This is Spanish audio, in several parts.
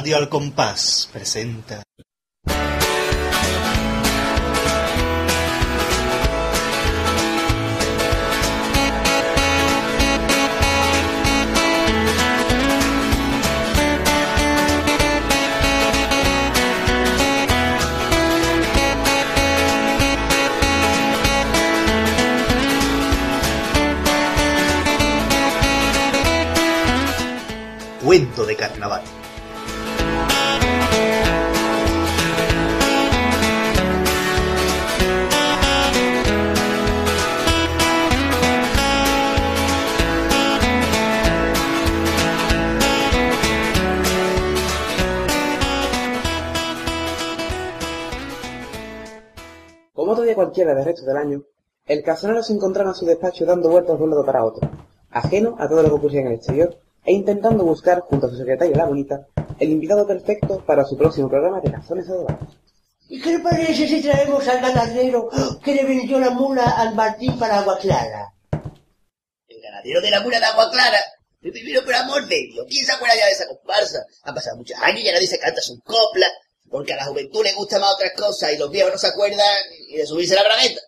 Radio Al Compás presenta. Cuento de carnaval. Cualquiera del resto del año, el casonero se encontraba en su despacho dando vueltas de un lado para otro, ajeno a todo lo que ocurría en el exterior, e intentando buscar, junto a su secretaria la bonita, el invitado perfecto para su próximo programa de cazones adobados. ¿Y qué le parece si traemos al ganadero que le vendió la mula al Martín para Agua Clara? El ganadero de la mula de agua clara. Me primero por amor de Dios. ¿Quién se acuerda ya de esa comparsa? Han pasado muchos años y ya nadie se canta su copla. Porque a la juventud le gustan más otras cosas y los viejos no se acuerdan ni de subirse a la bragueta.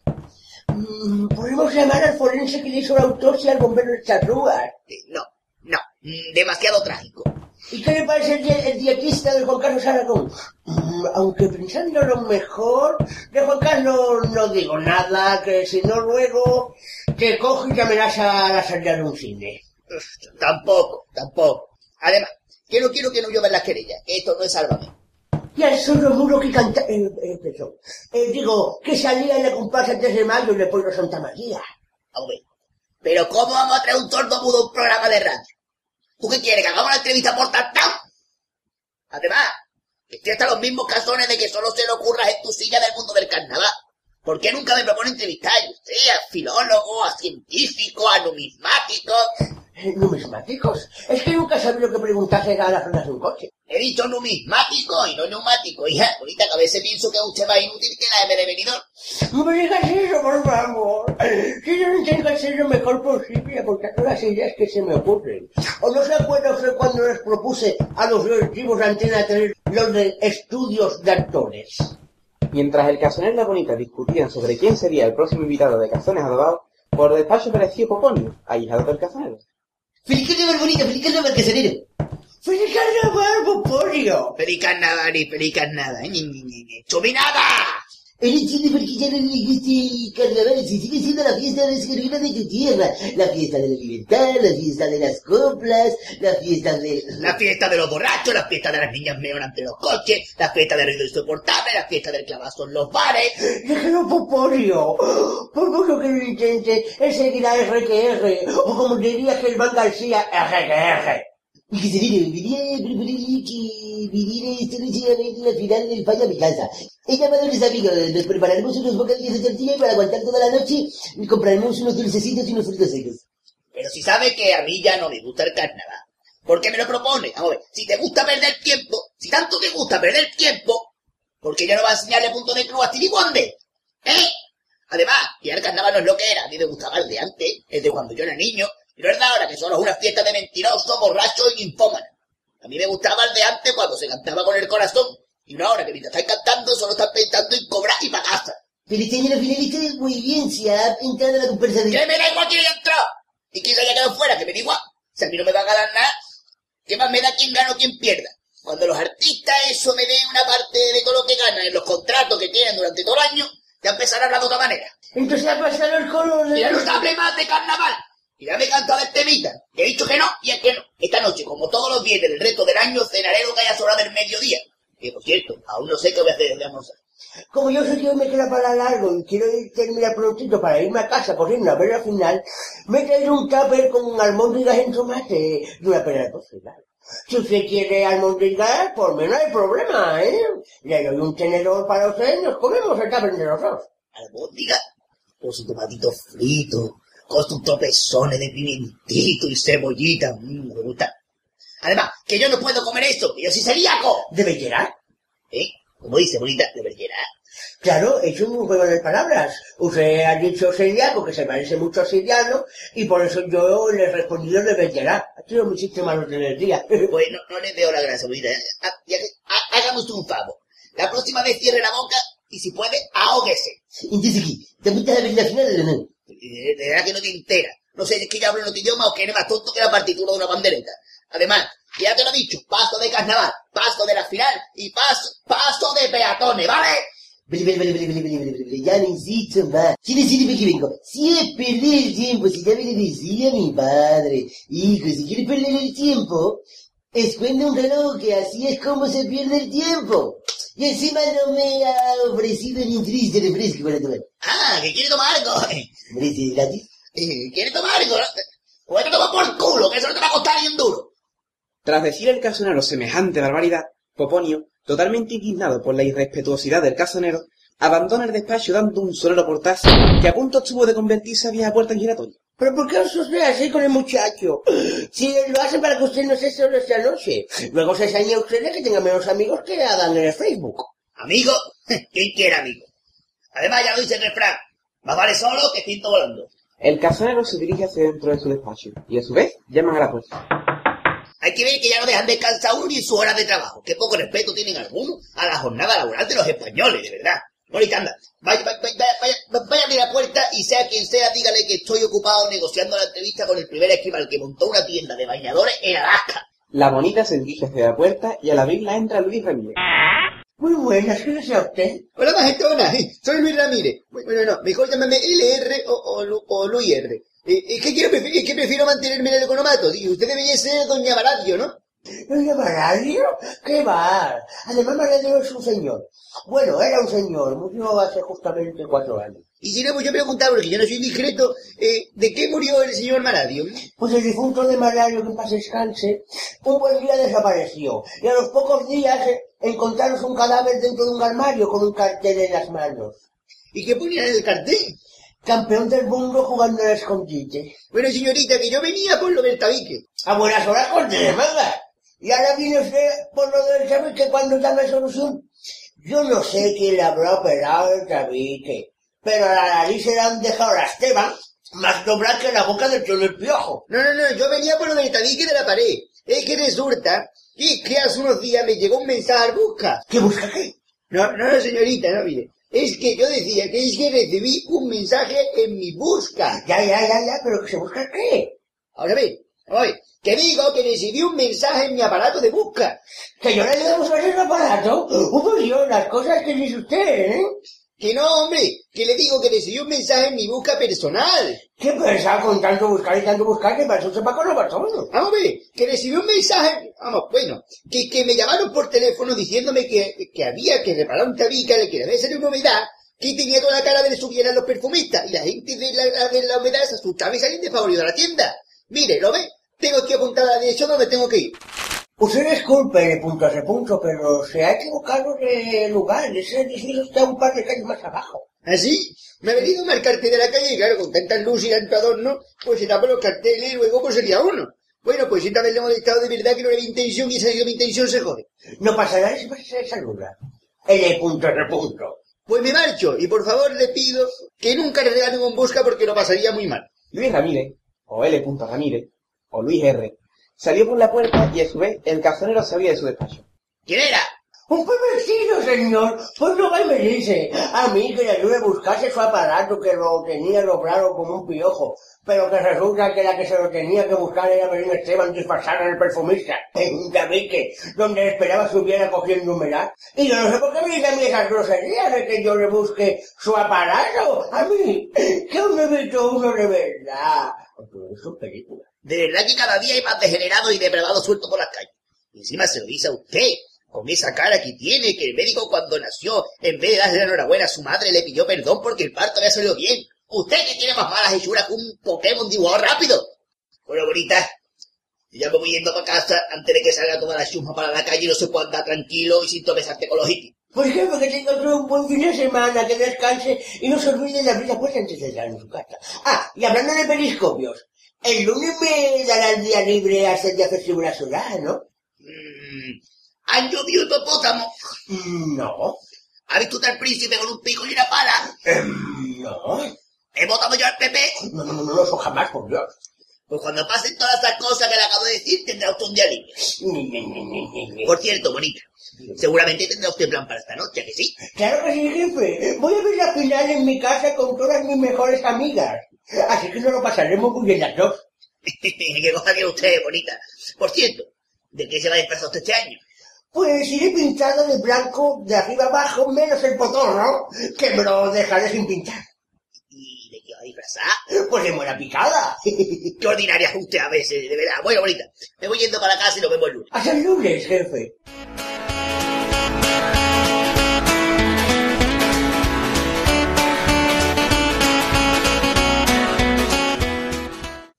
Mm, Podemos llamar al forense que le hizo la autopsia al bombero de Charrúa. No, no. mm, demasiado trágico. ¿Y qué le parece el, el dietista de Juan Carlos Aragón? Mm, aunque pensando lo mejor, de Juan Carlos no digo nada, que si no luego te coge y te amenaza a la salida de un cine. Uf, tampoco, tampoco. Además, que no quiero que no lluevan las querellas. que Esto no es sálvame. Y al solo muro que canta... Eh, eh, perdón. Eh, digo, que salía en la comparsa 3 de mayo en el pueblo Santa María. Hombre, pero ¿cómo vamos a traer un tordo mudo a un programa de radio? ¿Tú qué quieres? ¿Que hagamos la entrevista por tantao? Además, estoy hasta los mismos casones de que solo se le ocurra en tu silla del mundo del carnaval. ¿Por qué nunca me propone entrevistar? Yo sé, a filólogos, a científicos, a numismáticos. Eh, ¿Numismáticos? Es que nunca sabía lo que preguntarse a las ruedas de un coche. He dicho numismático y no neumático. Hija, ahorita que a veces pienso que es usted más inútil que la de venidor. No me digas eso, por favor. Si yo intento hacer lo mejor posible aportando las ideas que se me ocurren. ¿O no se acuerda usted cuando les propuse a los directivos de Antena 3 los de estudios de actores? Mientras el casonero y la bonita discutían sobre quién sería el próximo invitado de cazones adobados, por despacho apareció Poponio, ahijado del casonero. ¡Feliz carnaval, bonita! ¡Feliz carnaval, caserero! ¡Feliz carnaval, Popolio! ¡Feliz carnaval y feliz carnaval! ¡Ñi, ñi, ñi, ñi! ¡Chupinada! Él entiende por qué ya no le gusta el carnaval, si sigue siendo la fiesta descargada de tu tierra, la fiesta de la libertad, la fiesta de las coplas, la fiesta de... La fiesta de los borrachos, la fiesta de las niñas meón ante los coches, la fiesta del ruido insoportable, la fiesta del clavazo en los bares. Déjalo, Popolio. Por mucho que lo intente, él seguirá R que R, o como diría Germán García, R que R. Y que se viene, venía preferir que viniera esta noche a ver la final del fallo a mi casa. He llamado a mis amigos, nos prepararemos unos bocadillos de tortilla y para aguantar toda la noche y compraremos unos dulcecitos y unos frutos secos. Pero si sabe que a mí ya no me gusta el carnaval. ¿Por qué me lo propone? A ver, si te gusta perder tiempo, si tanto te gusta perder tiempo, ¿por qué ya no vas a enseñarle punto de cruz a Wonder? ¿Eh? Además, ya el carnaval no es lo que era, a mí me gustaba el de antes, el de cuando yo era niño, y no es de ahora, que solo es una fiesta de mentirosos, borrachos y ninfómanos. A mí me gustaba el de antes cuando se cantaba con el corazón, y no ahora que mientras están cantando solo están pensando en cobrar y para casa. Pero este año la finalista muy bien, se ha entrado a la conversación. ¡Que me da igual quién haya entrado! Y quién se haya quedado fuera, que me da igual. Si a mí no me va a ganar nada, ¿qué más me da quién gana o quién pierda? Cuando los artistas eso me den una parte de todo lo que ganan en los contratos que tienen durante todo el año, ya empezarán a hablar de otra manera. Entonces ha pasado el color de... Y ya no se hable más de carnaval. Y ya me he cansado del temita. He dicho que no, y es que no. Esta noche, como todos los viernes del resto del año, cenaré lo que haya sobrado del mediodía. Que, por cierto, aún no sé qué voy a hacer de almorzar. Como yo sé que hoy me queda para largo y quiero terminar prontito para irme a casa corriendo a ver la final, me he traído un tupper con almóndigas en tomate y una pera de claro. Si usted quiere almóndigas, por mí no hay problema, ¿eh? Le doy un tenedor para usted y nos comemos el tupper de los dos. Albóndiga, con su tomatito frito, con sus tropezones de pimentito y cebollita. Mmm, me gusta. Además, que yo no puedo comer esto, que yo soy celíaco. ¿Debe llenar? ¿Eh? Como dice bonita, de verguera. Claro, hecho un juego de palabras. Usted ha dicho seriaco, que se parece mucho a seriano, y por eso yo le he respondido de veterá. Ha sido mi sistema de tener día. Bueno, no le veo la gracia, bonita. Que- ha- Hagamos un favor. La próxima vez cierre la boca y si puede, ahóguese. Entonces, ¿qué? ¿Te ver la final? De de verdad que no te entera. No sé si es que ya hablo en otro idioma o que eres más tonto que la partitura de una bandereta. Además, ya te lo he dicho, paso de carnaval, paso de la final y paso, paso de peatones, ¿vale? Ya no insisto más. ¿Quién decide que vengo? Si es perder el tiempo, si ya me lo decía mi padre. Hijo, si quieres perder el tiempo, esconde un reloj que así es como se pierde el tiempo. Y encima no me ha ofrecido ni un triste refresco para tomar. Ah, que quiere tomar algo. ¿Merece gratis? Eh, ¿Quiere tomar algo? no? Pues te toma por el culo, que eso no te va a costar ni un duro. Tras decir el casonero semejante barbaridad, Poponio, totalmente indignado por la irrespetuosidad del casonero, abandona el despacho dando un sonoro portazo que a punto estuvo de convertirse a vieja puerta en giratorio. ¿Pero por qué os ve así con el muchacho? Si lo hace para que usted no se solo esta noche. Luego se enseña a usted de que tenga menos amigos que Adán en el Facebook. Amigo, ¿quién quiere amigo? Además, ya lo dice el refrán. Más vale solo que cinto volando. El casonero se dirige hacia dentro de su despacho y a su vez llaman a la puerta. Hay que ver que ya no dejan descansar uno ni en su hora de trabajo. Qué poco respeto tienen algunos a la jornada laboral de los españoles, de verdad. Bonita, anda. Vaya, vaya, vaya, vaya, vaya a abrir la puerta y sea quien sea, dígale que estoy ocupado negociando la entrevista con el primer esquimal que montó una tienda de bañadores en Alaska. La bonita se dirige hacia la puerta y al abrirla entra Luis Ramírez. Muy buenas, ¿qué desea usted? Hola, majetona. Soy Luis Ramírez. Bueno, no, mejor llámame LR o, o, Lu- o Luis R. Eh, es, que quiero, es que prefiero mantenerme en el economato. Usted debería ser doña Baradio, ¿no? ¿No llama radio? ¿Qué va? Además, Maradio es un señor. Bueno, era un señor, murió hace justamente cuatro años. Y si no, pues yo preguntaba, porque yo no soy discreto, eh, ¿de qué murió el señor Maradio? Pues el difunto de Maradio, que en paz descanse, un buen día desapareció. Y a los pocos días eh, encontraron un cadáver dentro de un armario con un cartel en las manos. ¿Y qué ponía en el cartel? Campeón del mundo jugando al escondite. Bueno, señorita, que yo venía por lo del tabique. A buenas horas corte de manga. Y ahora viene usted por lo del tabique cuando llame solución. Yo no sé quién le habrá operado el tabique, pero a la nariz se le han dejado las temas más dobladas que la boca del tío del piojo. No, no, no, yo venía por lo del tabique de la pared. Es que resulta que, que hace unos días me llegó un mensaje al busca. ¿Qué busca qué? No, no, no, señorita, no, mire. Es que yo decía que es que recibí un mensaje en mi busca. Ya, ya, ya, ya, pero que se busca qué? Ahora ve, oye, que digo que recibí un mensaje en mi aparato de busca. Que yo le ayudo a buscar ese aparato. Uh, Dios, las cosas que dice usted, ¿eh? Que no, hombre, que le digo que recibí un mensaje en mi busca personal. ¿Qué pensaba con tanto buscar y tanto buscar que para eso sepa con los todo? Vamos a ver, que recibí un mensaje, vamos, bueno, que, que me llamaron por teléfono diciéndome que, que había que reparar un tabique, que debe ser una humedad, que tenía toda la cara de subir a los perfumistas, y la gente de la, de la humedad se asustaba y salían desfavoridos a la tienda. Mire, ¿lo ve? Tengo aquí apuntada la dirección donde tengo que ir. Usted disculpe, punto a ese punto, pero se ha equivocado de lugar. Ese edificio está un par de calles más abajo. ¿Así? Me ha venido a marcarte de la calle y claro, con tanta luz y tanto adorno, pues se tapan los carteles y luego pues sería uno. Bueno, pues esta vez le he molestado de verdad que no era mi intención y esa ha sido mi intención se jode. No pasa nada si se saluda. El punto a ese punto. Pues me marcho y por favor le pido que nunca le regalen un busca porque lo pasaría muy mal. Luis Ramírez, o L. Ramírez, o Luis R., salió por la puerta y a su vez el casonero salía de su despacho. ¿Quién era? Un pervertido, señor. Pues va y me dice. A mí que le ayude a buscarse su aparato que lo tenía logrado como un piojo. Pero que resulta que la que se lo tenía que buscar era Belén Esteban disfrazada en el perfumista. En un tabique, donde esperaba estuviera cogiendo humedad. Y yo no sé por qué me dice a mí esas groserías de que yo le busque su aparato. A mí, que un evito uno de verdad. Eso es película. De verdad que cada día hay más degenerados y depravados sueltos por las calles. Y encima se lo dice a usted, con esa cara que tiene, que el médico cuando nació, en vez de darle la enhorabuena a su madre, le pidió perdón porque el parto había salido bien. Usted que tiene más malas hechuras que un Pokémon dibujado rápido. Bueno, bonita, yo ya me voy yendo para casa antes de que salga toda la chusma para la calle y no se pueda andar tranquilo y sin tropezarte con los hitis. Ejemplo, que tenga otro un buen fin de semana, que descanse y no se olvide de abrir la puerta antes de entrar en su casa. Ah, y hablando de periscopios, el lunes me darán día libre hasta el día festivo de la ciudad, ¿no? Mmm, ¿han llovido hipopótamo? Mm, No. ¿Ha visto usted al príncipe con un pico y una pala? Em, no. ¿He votado yo al PP? No, no, no, no, eso jamás, por Dios. Pues cuando pasen todas estas cosas que le acabo de decir, tendrá usted un día libre. Por cierto, bonita, seguramente tendrá usted plan para esta noche, ¿a que sí? Claro que sí, jefe. Voy a ver la final en mi casa con todas mis mejores amigas. Así que nos lo pasaremos muy bien las dos. ¿Qué cosa que usted, bonita? Por cierto, ¿de qué se va a disfrazar usted este año? Pues iré pintado de blanco de arriba abajo, menos el potorro, que me lo dejaré sin pintar. ¿Y de qué va a disfrazar? Pues de buena picada. Qué ordinaria es usted a veces, de verdad. Bueno, bonita, me voy yendo para casa y nos vemos el lunes. Hasta el lunes, jefe.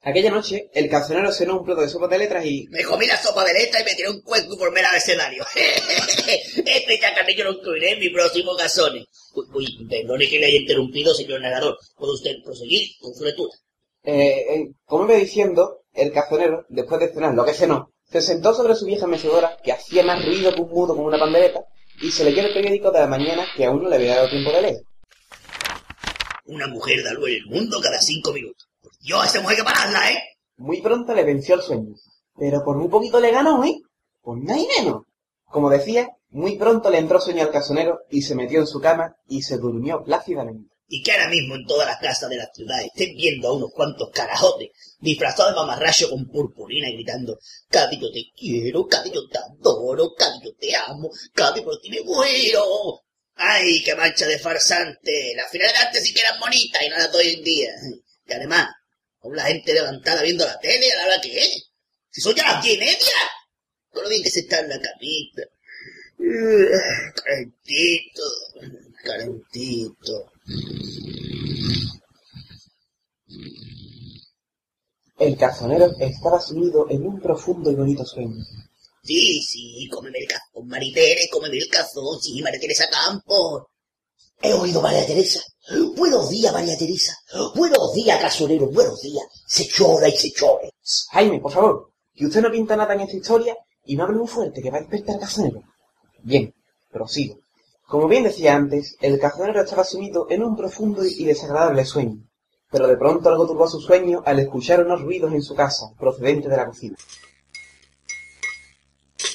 Aquella noche, el cancionero cenó un plato de sopa de letras y... Me comí la sopa de letra y me tiré un cuenco y formé el abecedario. este chacarrillo lo incluiré en mi próximo casone. Uy, uy, perdone que le haya interrumpido, señor narrador. ¿Puede usted proseguir con su lectura? Eh, eh, como iba diciendo, el cazonero, después de cenar lo que cenó, se sentó sobre su vieja mecedora, que hacía más ruido que un mudo con una pandereta, y se leyó el periódico de la mañana que aún no le había dado tiempo de leer. Una mujer da luz en el mundo cada cinco minutos. Dios, a esa mujer que pararla, ¿eh? Muy pronto le venció el sueño, pero por muy poquito le ganó, ¿eh? Por nada y menos. Como decía, muy pronto le entró sueño al casonero y se metió en su cama y se durmió plácidamente. Y que ahora mismo en todas las casas de la ciudad estén viendo a unos cuantos carajotes disfrazados de mamarracho con purpurina y gritando Cádiz yo te quiero, Cádiz yo te adoro, yo te amo, Cádiz por ti me muero. ¡Ay, qué mancha de farsante! Las finales de antes sí que eran bonitas y no las de hoy en día. Y además, aún la gente levantada viendo la tele a la hora que es. Si son ya las diez y media. Con lo bien que se está en la camita. Calentito, calentito. El cazonero estaba sumido en un profundo y bonito sueño. Sí, sí, cómeme el cazón, Maritere, cómeme el cazón, sí, María Teresa Campos. He oído, María Teresa. Buenos días, María Teresa. Buenos días, casonero. Buenos días. Se chora y se chore. Jaime, por favor, que usted no pinta nada en esta historia y no hable muy fuerte, que va a despertar al cazonero. Bien, prosigo. Como bien decía antes, el cazonero estaba sumido en un profundo y desagradable sueño. Pero de pronto algo turbó su sueño al escuchar unos ruidos en su casa, procedentes de la cocina.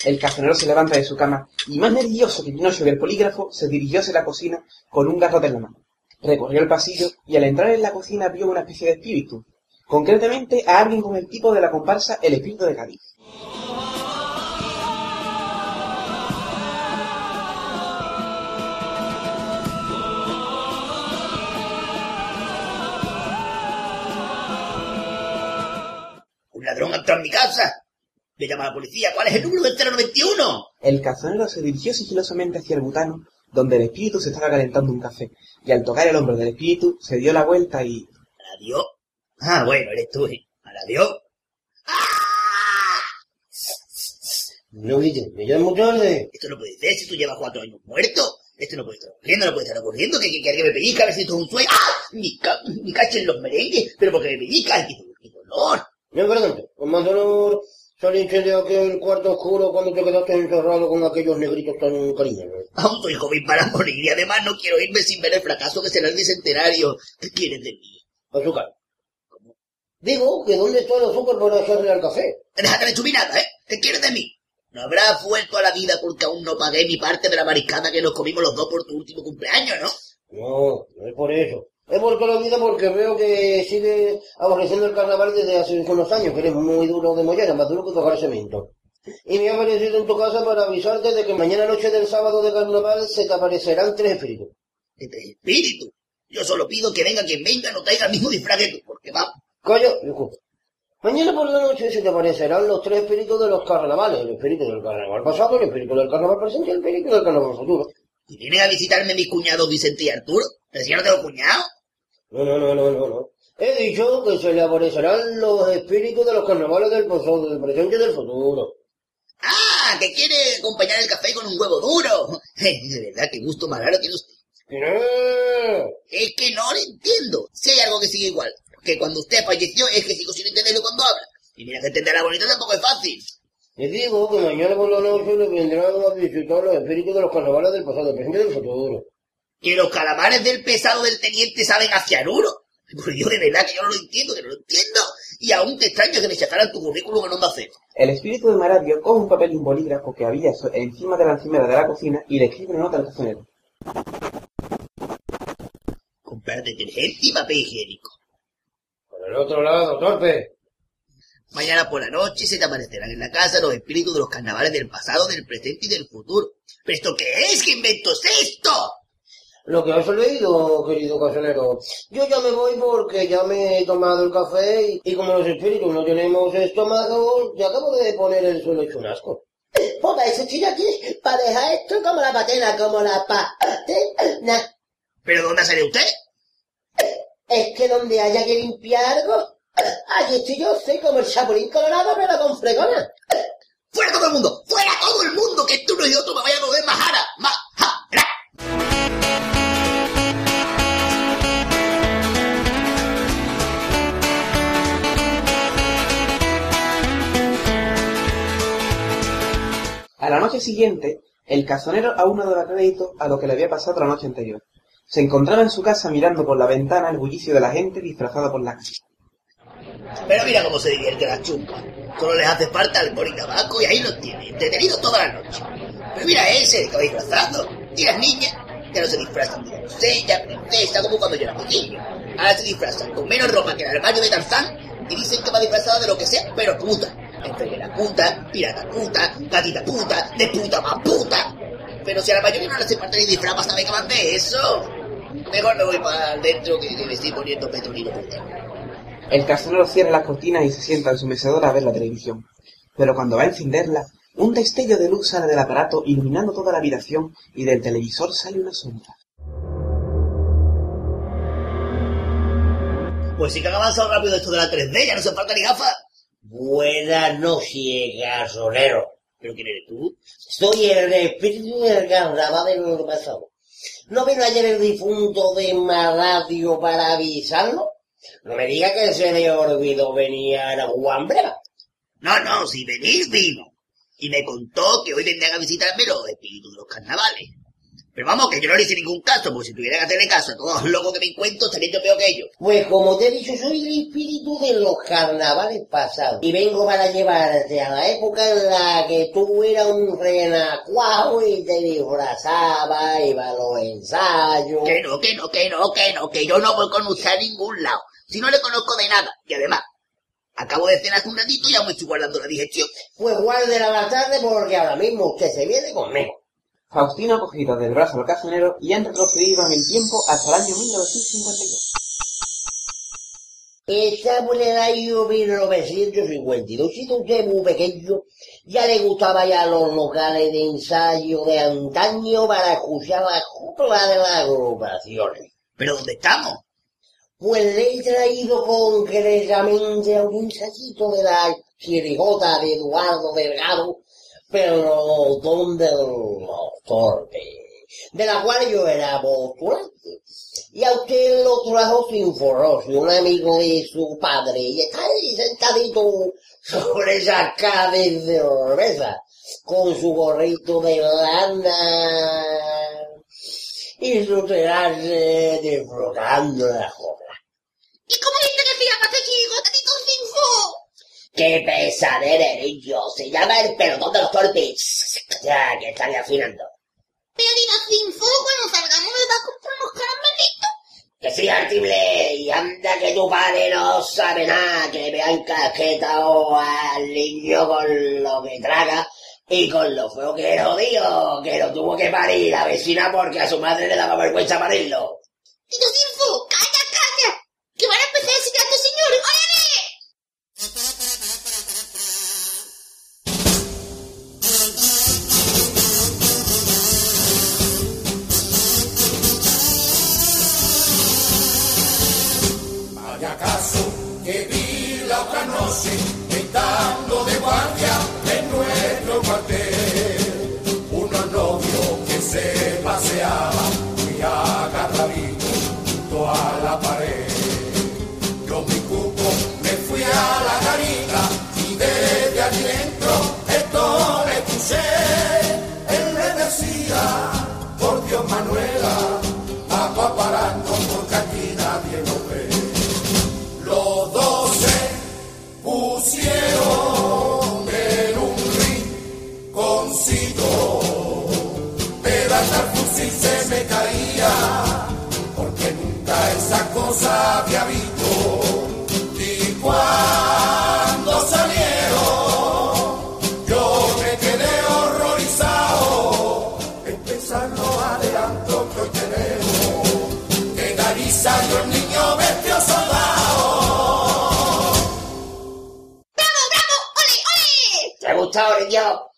El cazonero se levanta de su cama y, más nervioso que Pinocho que el polígrafo, se dirigió hacia la cocina con un garrote en la mano. Recorrió el pasillo y al entrar en la cocina vio una especie de espíritu, concretamente a alguien con el tipo de la comparsa El Espíritu de Cádiz. Un ladrón entró en mi casa. Le llama a la policía. ¿Cuál es el número del 091? El cazonero se dirigió sigilosamente hacia el butano, donde el espíritu se estaba calentando un café, y al tocar el hombro del espíritu se dio la vuelta y... Adiós. Ah, bueno, eres tú. ¿eh? Adiós. ¡Ah! No, Guille, me llamo tarde. Esto no puede ser si tú llevas cuatro años muerto. Esto no puede estar ocurriendo, no puede estar ocurriendo. Que, que, que alguien me pellizca a ver si esto es un sueño. ¡Ah! Mi, ca mi cacho en los merengues. Pero porque me pellizca. ¡Qué, qué dolor! Me pregunto, con más dolor saliste de aquel cuarto oscuro cuando te quedaste encerrado con aquellos negritos tan cariñosos. Aún soy joven para morir y además no quiero irme sin ver el fracaso que será el bicentenario. ¿Qué quieres de mí? Azúcar. Digo, que ¿dónde está el azúcar para hacerle al café? Déjate de chupinada, ¿eh? ¿Qué quieres de mí? No habrás vuelto a la vida porque aún no pagué mi parte de la mariscada que nos comimos los dos por tu último cumpleaños, ¿no? No, no es por eso. He vuelto a la vida porque veo que sigue aborreciendo el carnaval desde hace unos años, que eres muy duro de mollera, más duro que tocar cemento. Y me ha aparecido en tu casa para avisarte de que mañana noche del sábado de carnaval se te aparecerán tres espíritus. Este espíritu. Yo solo pido que venga quien venga, no traiga el mismo disfraz que tú, porque vamos. Coño, hijo. Mañana por la noche se te aparecerán los tres espíritus de los carnavales. El espíritu del carnaval pasado, el espíritu del carnaval presente y el espíritu del carnaval futuro. ¿Y vienen a visitarme mis cuñados Vicente y Arturo? ¿Pero si yo no tengo cuñado? No, no, no, no, no, no. He dicho que se le aparecerán los espíritus de los carnavales del pasado, del presente y del futuro. ¡Ah! Que quiere acompañar el café con un huevo duro. De verdad, qué gusto más raro tiene usted. Que no. Es que no lo entiendo. Si hay algo que sigue igual. Que cuando usted falleció es que sigo sin entenderlo cuando habla. Y mira que entender la bonita tampoco es fácil. Les digo que mañana por la noche le vendrán a visitar los espíritus de los carnavales del pasado, presente y del futuro. Que los calamares del pesado del teniente saben a cianuro. Pues yo de verdad que yo no lo entiendo, que no lo entiendo. Y aún te extraño que me sacaran tu currículum en onda cero. El espíritu de Maradio coge un papel y un bolígrafo que había encima de la encimera de la cocina y le escribe una nota al cocinero. Comprar detergente y papel higiénico. Por el otro lado, torpe. Mañana por la noche se te aparecerán en la casa los espíritus de los carnavales del pasado, del presente y del futuro. ¿Pero esto qué es? ¿Qué invento es esto? Lo que has leído, querido casonero. Yo ya me voy porque ya me he tomado el café y, y como los espíritus no tenemos estómago, ya acabo de poner el suelo hecho un asco. Pues eso estoy aquí para dejar esto como la patena, como la patena. ¿Pero dónde sale usted? Es que donde haya que limpiar algo, allí estoy yo, soy como el chapulín colorado, pero con fregona. ¡Fuera todo el mundo! ¡Fuera todo el mundo! Que tú uno y otro me vayan a joder majara. ¡Majara! A la noche siguiente, el casonero aún no daba crédito a lo que le había pasado la noche anterior. Se encontraba en su casa mirando por la ventana el bullicio de la gente disfrazada por la calle. Pero mira cómo se divierte la chumpa. Solo les hace falta alcohol y tabaco y ahí los tiene, entretenidos toda la noche. Pero mira ese que va disfrazado. Y las niñas ya no se disfrazan de doncella, princesa, como cuando yo era pequeño. Ahora se disfrazan con menos ropa que el armario de Tarzán y dicen que va disfrazada de lo que sea, pero puta. Puta, pirata puta, gatita puta, de puta más puta. Pero si a la mayoría no le hace falta ni disfraz para saber que de eso. Mejor me voy para adentro que, que me estoy poniendo petrolino dentro. El casonero cierra las cortinas y se sienta en su mecedora a ver la televisión. Pero cuando va a encenderla, un destello de luz sale del aparato iluminando toda la habitación y del televisor sale una sombra. Pues sí que han avanzado rápido esto de la 3D, ya no se falta ni gafas. Buenas noches, gasonero. ¿Pero quién eres tú? Soy el espíritu del carnaval del pasado. ¿No vino ayer el difunto de Maladio para avisarlo? No me diga que se le olvidó venir a Juan Breva. No, no, si venís vino. Y me contó que hoy vendrían a visitarme los espíritus de los carnavales. Pero vamos, que yo no le hice ningún caso, porque si tuviera que hacerle caso a todos los locos que me encuentro, estaría yo peor que ellos. Pues como te he dicho, soy el espíritu de los carnavales pasados. Y vengo para llevarte a la época en la que tú eras un renacuajo y te disfrazabas, iba a los ensayos. Que no, que no, que no, que no, que yo no voy con usted a ningún lado. Si no le conozco de nada. Y además, acabo de cenar hace un ratito y aún me estoy guardando la digestión. Pues guárdela bastante porque ahora mismo usted se viene conmigo. Faustino cogido del brazo al casonero y han retrocedido en el tiempo hasta el año 1952. Estamos en el año 1952, siendo usted muy pequeño, ya le gustaba ya los locales de ensayo de antaño para escuchar la copla de las agrupaciones. ¿Pero dónde estamos? Pues le he traído concretamente a un ensayito de la chirigota de Eduardo Delgado, pelotón de los torpes, de la cual yo era postulante. Y a usted lo trajo sin forroso, un amigo de su padre, y está ahí sentadito sobre esa caja de cerveza, con su gorrito de lana y su traje disfrutando de la joda. ¿Y cómo dice que se llama este chico, Tito Sinfo? ¡Qué pesadera eres yo! Se llama el pelotón de los torpes. Ya, que están afinando. Pero diga Sinfo, cuando salgamos me va a comprar unos caramelitos. Que sí, Artible, y anda que tu padre no sabe nada, que me han casquetado al niño con lo que traga y con lo feo que era jodido, que lo tuvo que parir la vecina porque a su madre le daba vergüenza parirlo. Tito Sinfo,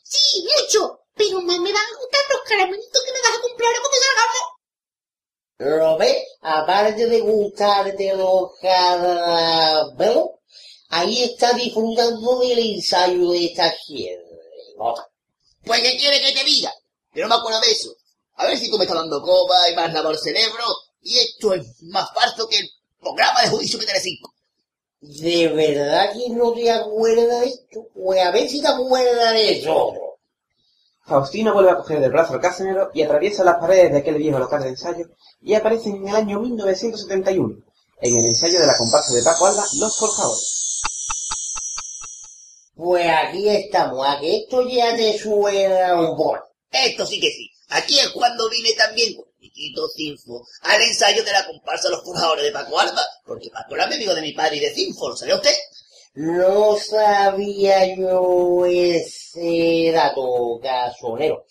Sí, mucho. Pero más me van a gustar los caramelitos que me vas a comprar cuando salgamos. ¿Lo ves? Aparte de gustarte los caramelos, ahí está disfrutando del ensayo de esta gente. Pues, ¿qué quiere que te diga? Que no me acuerdo de eso. A ver si tú me estás dando coba y más lavado el cerebro. Y esto es más falso que el programa de juicio que tiene cinco. ¿De verdad que no te acuerdas de esto? Pues a ver si te acuerdas de eso. Faustino vuelve a coger del brazo al casanero y atraviesa las paredes de aquel viejo local de ensayo y aparece en el año 1971, en el ensayo de la comparsa de Paco Alba, Los Forjadores. Pues aquí estamos, a que esto ya te suena un poco. Esto sí que sí. Aquí es cuando vine también Cinfo al ensayo de la comparsa Los Forjadores de Paco Alba, porque Paco era mi amigo de mi padre y de Cinfo, ¿lo sabía usted? No sabía yo ese dato, casonero.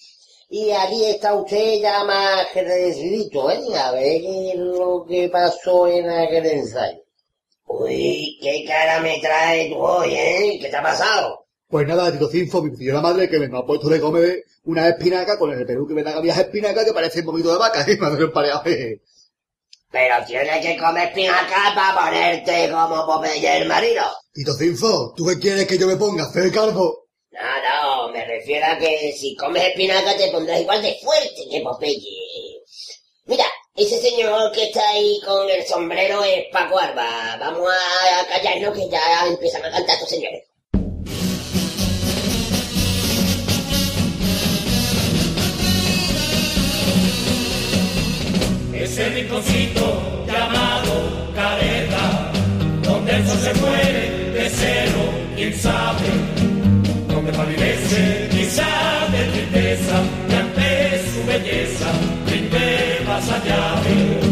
Y aquí está usted ya más crecidito, ¿eh? A ver qué es lo que pasó en aquel ensayo. Uy, qué cara me trae tú hoy, ¿eh? ¿Qué te ha pasado? Pues nada, Tito Cinfo, mi señora madre, que me ha puesto de comer una espinaca con el Perú que me da gavillas espinaca que parecen vómito de vaca y me un pareado. Pero tienes que comer espinaca para ponerte como Popeye el marino. Tito Cinfo, ¿tú qué quieres que yo me ponga? ¿Hacer calvo? No, no, me refiero a que si comes espinaca te pondrás igual de fuerte que Popeye. Mira, ese señor que está ahí con el sombrero es Paco Arba. Vamos a callarnos que ya empiezan a cantar estos señores. Ese rinconcito llamado careta, donde el sol se muere de cero, quién sabe, donde palidece quizá de tristeza, y ante su belleza brinde más allá después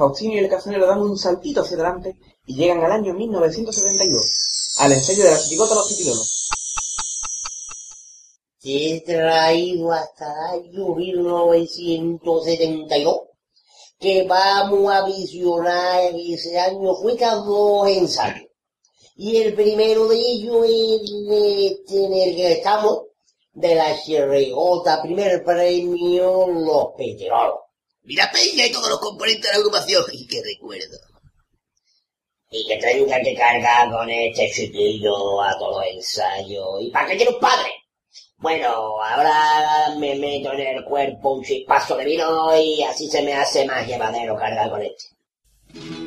Faustino y el casanero dan un saltito hacia adelante y llegan al año 1972, al ensayo de la chirigota Los Pitilonos. Te he traído hasta el año 1972 que vamos a visionar ese año fue dos ensayos. Y el primero de ellos es este en el que estamos, de la chirigota, primer premio, Los Peterolos. Mira Peña y todos los componentes de la agrupación. Y qué recuerdo. Y que tenga que cargar con este chiquillo a todo ensayo. ¿Y para qué tiene un padre? Bueno, ahora me meto en el cuerpo un chispazo de vino y así se me hace más llevadero cargar con este.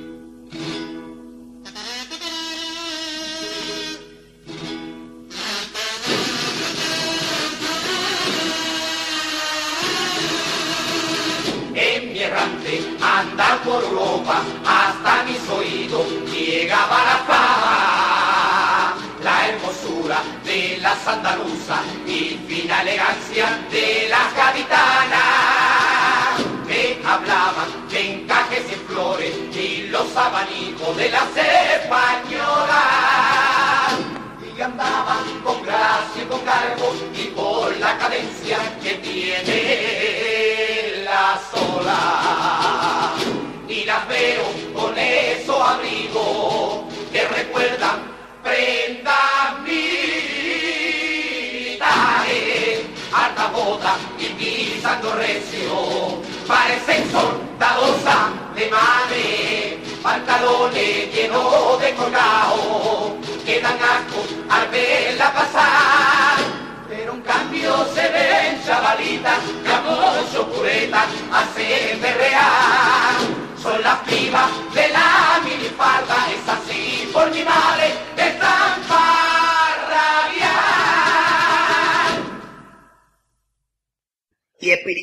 Andar por Europa hasta mis oídos llegaba la fama la hermosura de las andaluzas y fina elegancia de las gaditanas me hablaban de encajes y flores y los abanicos de las españolas. Y andaban con gracia y con cargo y por la cadencia que tiene la sola. Y las veo con esos abrigos que recuerdan prendas militares. cantando recio, parecen soldados alemanes, pantalones llenos de colgado, que dan asco al verla pasar. Pero en cambio se ven chavalitas que a mucho pureta hacen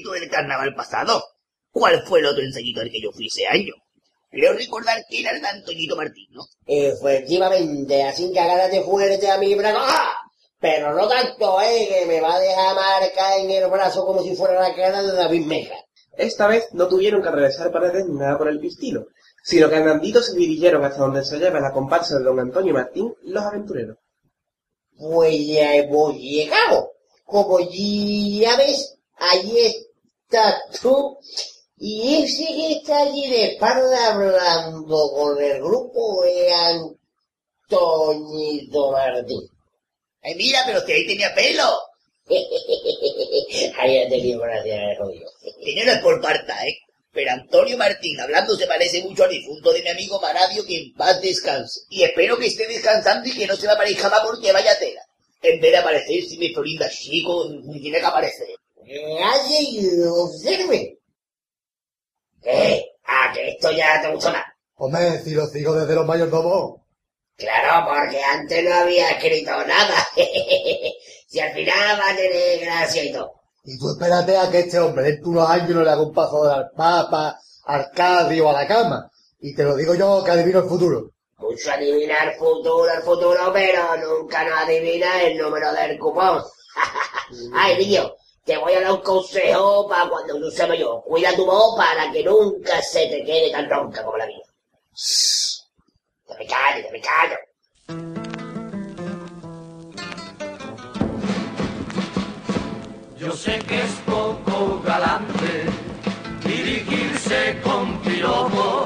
Del carnaval pasado. ¿Cuál fue el otro ensayito al que yo fui ese año? Creo recordar que era el de Antoñito Martín, ¿no? Efectivamente, así que agárrate fuerte a mi brazo. ¡Ah! Pero no tanto, eh, que me va a dejar marca en el brazo como si fuera la cara de David Meja. Esta vez no tuvieron que atravesar paredes ni nada por el pistilo, sino que andandito se dirigieron hasta donde se lleva la comparsa de don Antonio Martín, los aventureros. Pues ya hemos llegado. Como ya ves, allí estás tú. Y ese que está allí de espalda hablando con el grupo es Antoñito Martín. Ay, mira, pero que ahí tenía pelo. Ahí ha tenido gracia, jodido. Que no es por parta, ¿eh? Pero Antonio Martín hablando se parece mucho al difunto de mi amigo Maradio que en paz descanse. Y espero que esté descansando y que no se me aparezca más porque vaya tela. En vez de aparecerse mi Florinda chico, tiene que aparecer. Calle y observe. ¿Qué? Ah, que esto ya te gusta más. Hombre, si lo sigo desde los mayordomos. Claro, porque antes no había escrito nada. si al final va a tener gracia y todo. Y tú espérate a que este hombre dentro de unos años no le haga un paso al Papa, al Cádiz o a la cama. Y te lo digo yo que adivino el futuro. Mucho adivinar futuro, el futuro, pero nunca no adivina el número del cupón. Ay, niño, te voy a dar un consejo para cuando tú seas yo. Cuida tu voz para que nunca se te quede tan ronca como la mía. Te me callo, te me callo. Yo sé que es poco galante dirigirse con piropo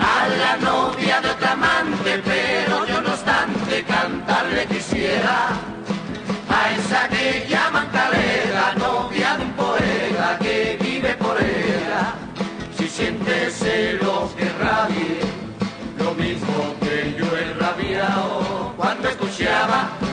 a la novia de otra amante, pero yo no obstante cantarle quisiera a esa que llaman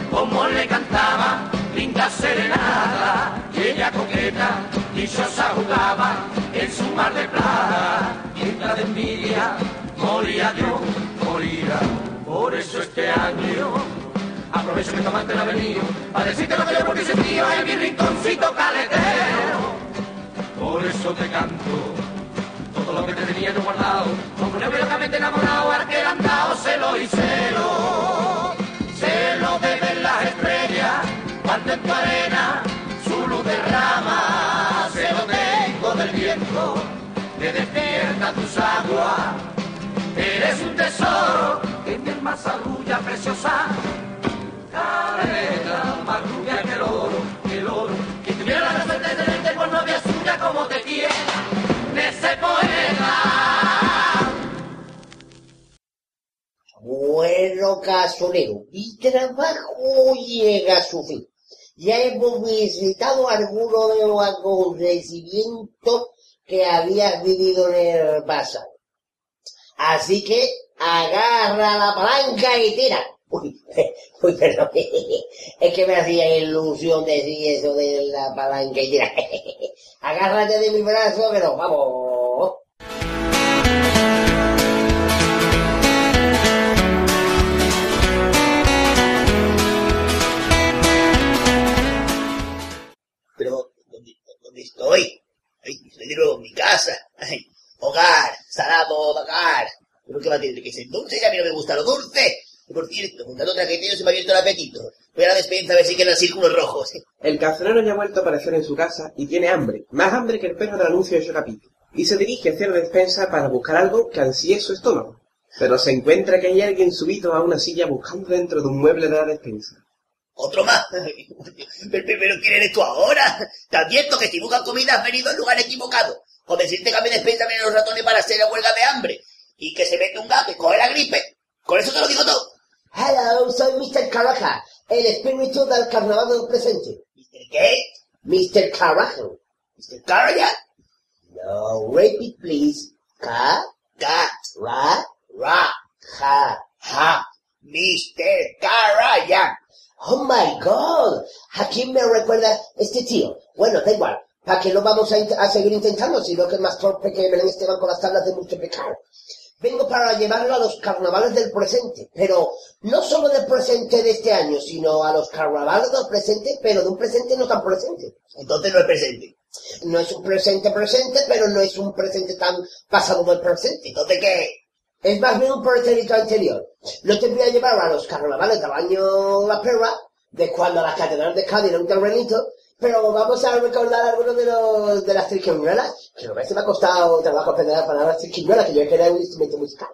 cómo le cantaba linda serenata y ella coqueta dichosa jugaba en su mar de plata. Mientras de envidia moría yo moría. Por eso este año aprovecho que tu amante no ha para decirte lo que yo por ti sentía en mi rinconcito caletero por eso te canto todo lo que te tenía yo guardado, como un locamente enamorado, al que le han dado celo y celo cuando en tu arena su luz derrama, celo tengo del viento, que despierta tus aguas, eres un tesoro, que mi más arrulla preciosa, careta, más rubia que el oro, que el oro, que tuviera la suerte de tenerte por novia suya como te quiera de ese poeta. Bueno, casonero, mi trabajo llega a su fin. Ya hemos visitado algunos de los acontecimientos que habías vivido en el pasado. Así que agarra la palanca y tira. Uy, uy, perdón. Es que me hacía ilusión decir eso de la palanca y tira. Agárrate de mi brazo, nos vamos. Casa. Hogar, salado, hogar. ¿Pero qué va a tener que ser dulce? A mí no me gusta lo dulce. Y por cierto, juntando traqueteos se me ha abierto el apetito. Voy a la despensa a ver si quedan círculos rojos. El calzonero ya ha vuelto a aparecer en su casa y tiene hambre, más hambre que el perro del anuncio de Chocapic, y se dirige hacia la despensa para buscar algo que ansíe su estómago. Pero se encuentra que hay alguien subido a una silla buscando dentro de un mueble de la despensa. Otro más. Pero, pero, pero ¿quién eres tú ahora? Te advierto que si buscas comida has venido al lugar equivocado. Con decirte que a mi despensa vienen los ratones para hacer la huelga de hambre. Y que se mete un gato y coge la gripe. Con eso te lo digo todo. Hello, soy Mr. Caraja, el espíritu del carnaval del presente. ¿Mister qué? Mr. Carajo. Mr. Karajan, No, repeat please. Ka, Ka, ra, Ra, ja. Ja, Mr. Karajan. Oh my god. ¿A quién me recuerda este tío? Bueno, da igual. ¿Para qué lo vamos a, a seguir intentando? Si lo que es más torpe que Belén Esteban con las tablas de multiplicar. Vengo para llevarlo a los carnavales del presente, pero no solo del presente de este año, sino a los carnavales del presente, pero de un presente no tan presente. Entonces no es presente. No es un presente presente, pero no es un presente tan pasado del presente. Entonces, ¿qué? Es más bien un pretérito anterior. No te voy a llevar a los carnavales del año La Perra, de cuando la catedral de Cádiz era un terrenito, pero vamos a recordar algunos de los de las triquiñuelas, que a veces me ha costado trabajo aprender la palabra triquiñuela, que yo quería un instrumento musical.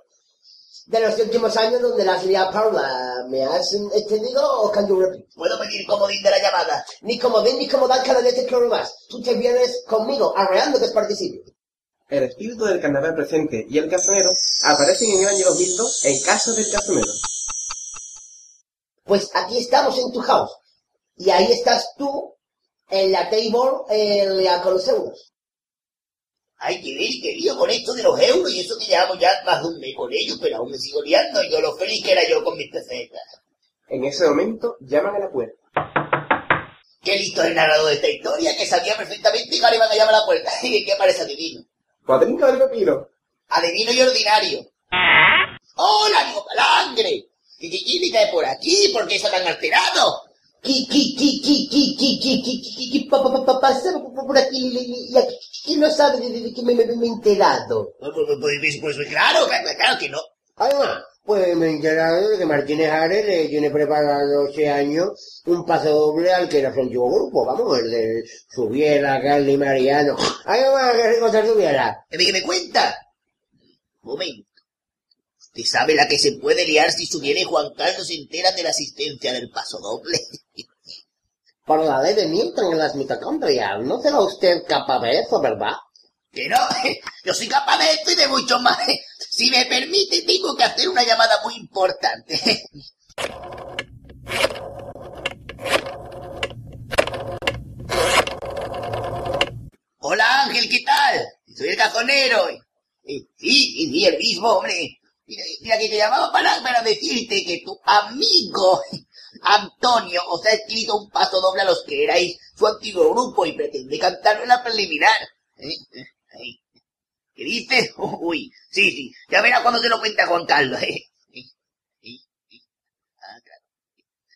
De los últimos años donde las liado Paula, ¿me has entendido o can you repeat? ¿Puedo pedir comodín de la llamada? Ni como ven ni como dan cada vez te más. Tú te vienes conmigo, arreando que es participio. El espíritu del carnaval presente y el casonero aparecen en el año 2002 en casa del casonero. Pues aquí estamos en tu house. Y ahí estás tú, en la table, en la con los euros. Hay que ver qué lío con esto de los euros y eso que llevamos ya más de un mes con ellos, pero aún me sigo liando y yo lo feliz que era yo con mis pesetas. En ese momento llaman a la puerta. Qué listo es el narrador de esta historia que sabía perfectamente que ahora iban a llamar a la puerta. Y que parece adivino. Cuadrinca del pepino. Adivino y ordinario. ¡Hola, amigo palangre! ¿Qué, qué, quién está por aquí? ¿Por qué está tan alterado? que pasaba por aquí y aquí no sabe de que me he enterado. Pues claro, claro que no. Además, pues me he enterado de que Martínez Ares le tiene preparado este 12 años un paso doble al que era su antiguo grupo, vamos, el de Subiela, Carly y Mariano. Además, que rico se ¿Qué me cuenta? Momento. ¿Usted sabe la que se puede liar si Subiela y Juan Carlos se enteran de la asistencia del paso doble? Por la ley de Newton en las mitocondrias, ¿no será usted capaz de eso, verdad? Que no, yo soy capaz de esto y de mucho más. Si me permite, tengo que hacer una llamada muy importante. Hola Ángel, ¿qué tal? Soy el cajonero. Eh, Sí, sí, el mismo, hombre. Mira, que te llamaba para decirte que tu amigo Antonio os ha escrito un paso doble a los que erais su antiguo grupo y pretende cantarlo en la preliminar. ¿Eh? Eh, ahí. ¿Qué dices? Uy, sí, sí, ya verás cuando se lo cuenta Juan Carlos. ¿eh? Ah, claro.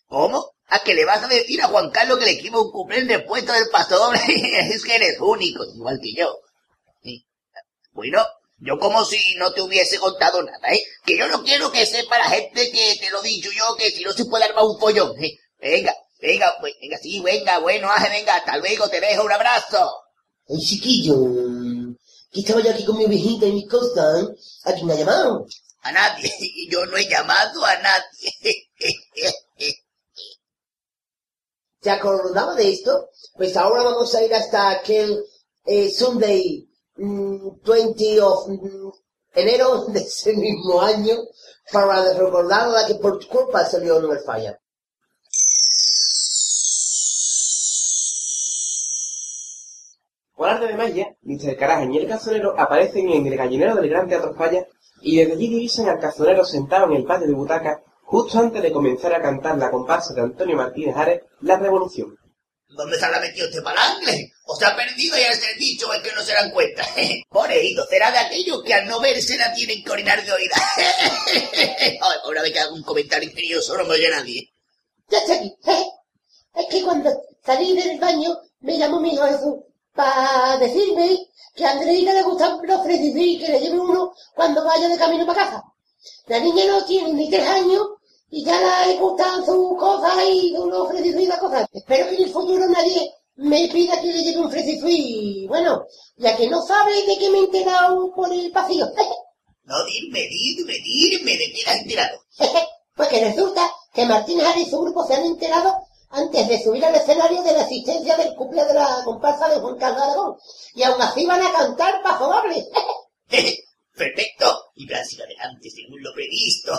¿Cómo? ¿A que le vas a decir a Juan Carlos que le escribo un cuplé en el puesto del paso doble? es que eres único, igual que yo. Bueno, yo como si no te hubiese contado nada, ¿eh? Que yo no quiero que sepa la gente que te lo he dicho yo, que si no se puede armar un follón, ¿eh? Venga, venga, pues, venga, sí, venga, bueno, venga, hasta luego, te dejo un abrazo. Ay, chiquillo, que estaba yo aquí con mi ovejita y mi costa, ¿eh? ¿A quién me ha llamado? A nadie, yo no he llamado a nadie. ¿Se acordaba de esto? Pues ahora vamos a ir hasta aquel eh, Sunday 20 of mm, enero de ese mismo año para recordar la que por tu culpa salió en el falla. Por arte de magia, Mr. Carajan y el cazonero aparecen en el gallinero del Gran Teatro Falla y desde allí divisan al cazonero sentado en el patio de butaca justo antes de comenzar a cantar la comparsa de Antonio Martínez Ares, La Revolución. ¿Dónde se habrá metido este palangle? ¿O se ha perdido y ser dicho es que no se dan cuenta? Pobrecito, será de aquellos que al no verse la tienen que orinar de oída. Ahora vez que hago un comentario ingenioso no me oye nadie. Ya está aquí. Es que cuando salí del baño me llamó mi hijo Jesús para decirme que a Andreina le gustan los Freddy que le lleve uno cuando vaya de camino para casa. La niña no tiene ni tres años y ya le gustan sus cosas y unos Freddy y las cosas. Espero que en el futuro nadie me pida que le lleve un Freddy Free. Bueno, ya que no sabe de qué me he enterado por el pasillo. No, dime, dime, dime, ¿de qué has enterado? Pues que resulta que Martínez y su grupo se han enterado antes de subir al escenario de la existencia del cumple de la comparsa de Juan Carlos Aragón. Y aún así van a cantar paso doble. Perfecto, y Brasil adelante según lo previsto.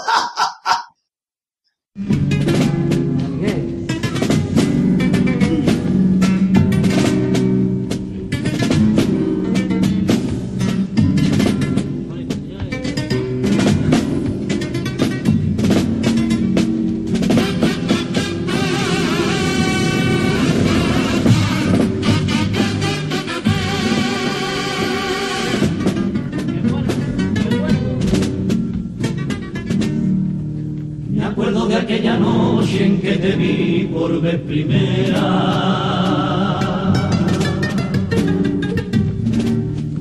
Por vez primera.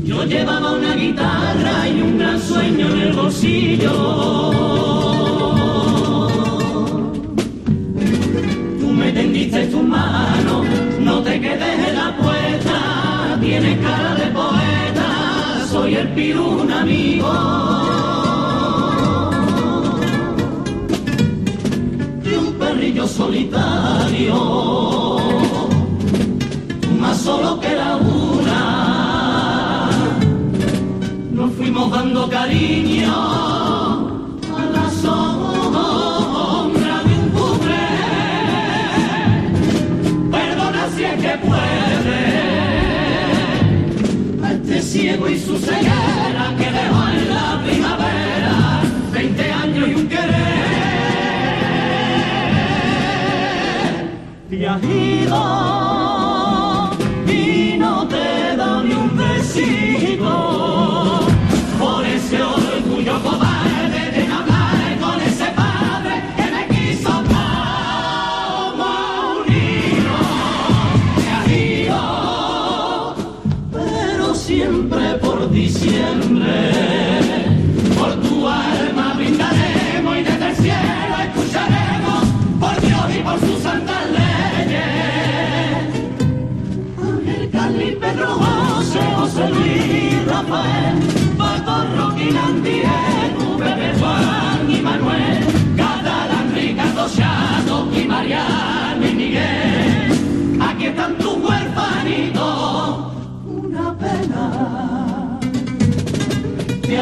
Yo llevaba una guitarra y un gran sueño en el bolsillo. Tú me tendiste tu mano, no te quedes en la puerta, tienes cara de poeta, soy el piru, un ciego y su ceguera que dejó en la primavera 20 años y un querer. Te has ido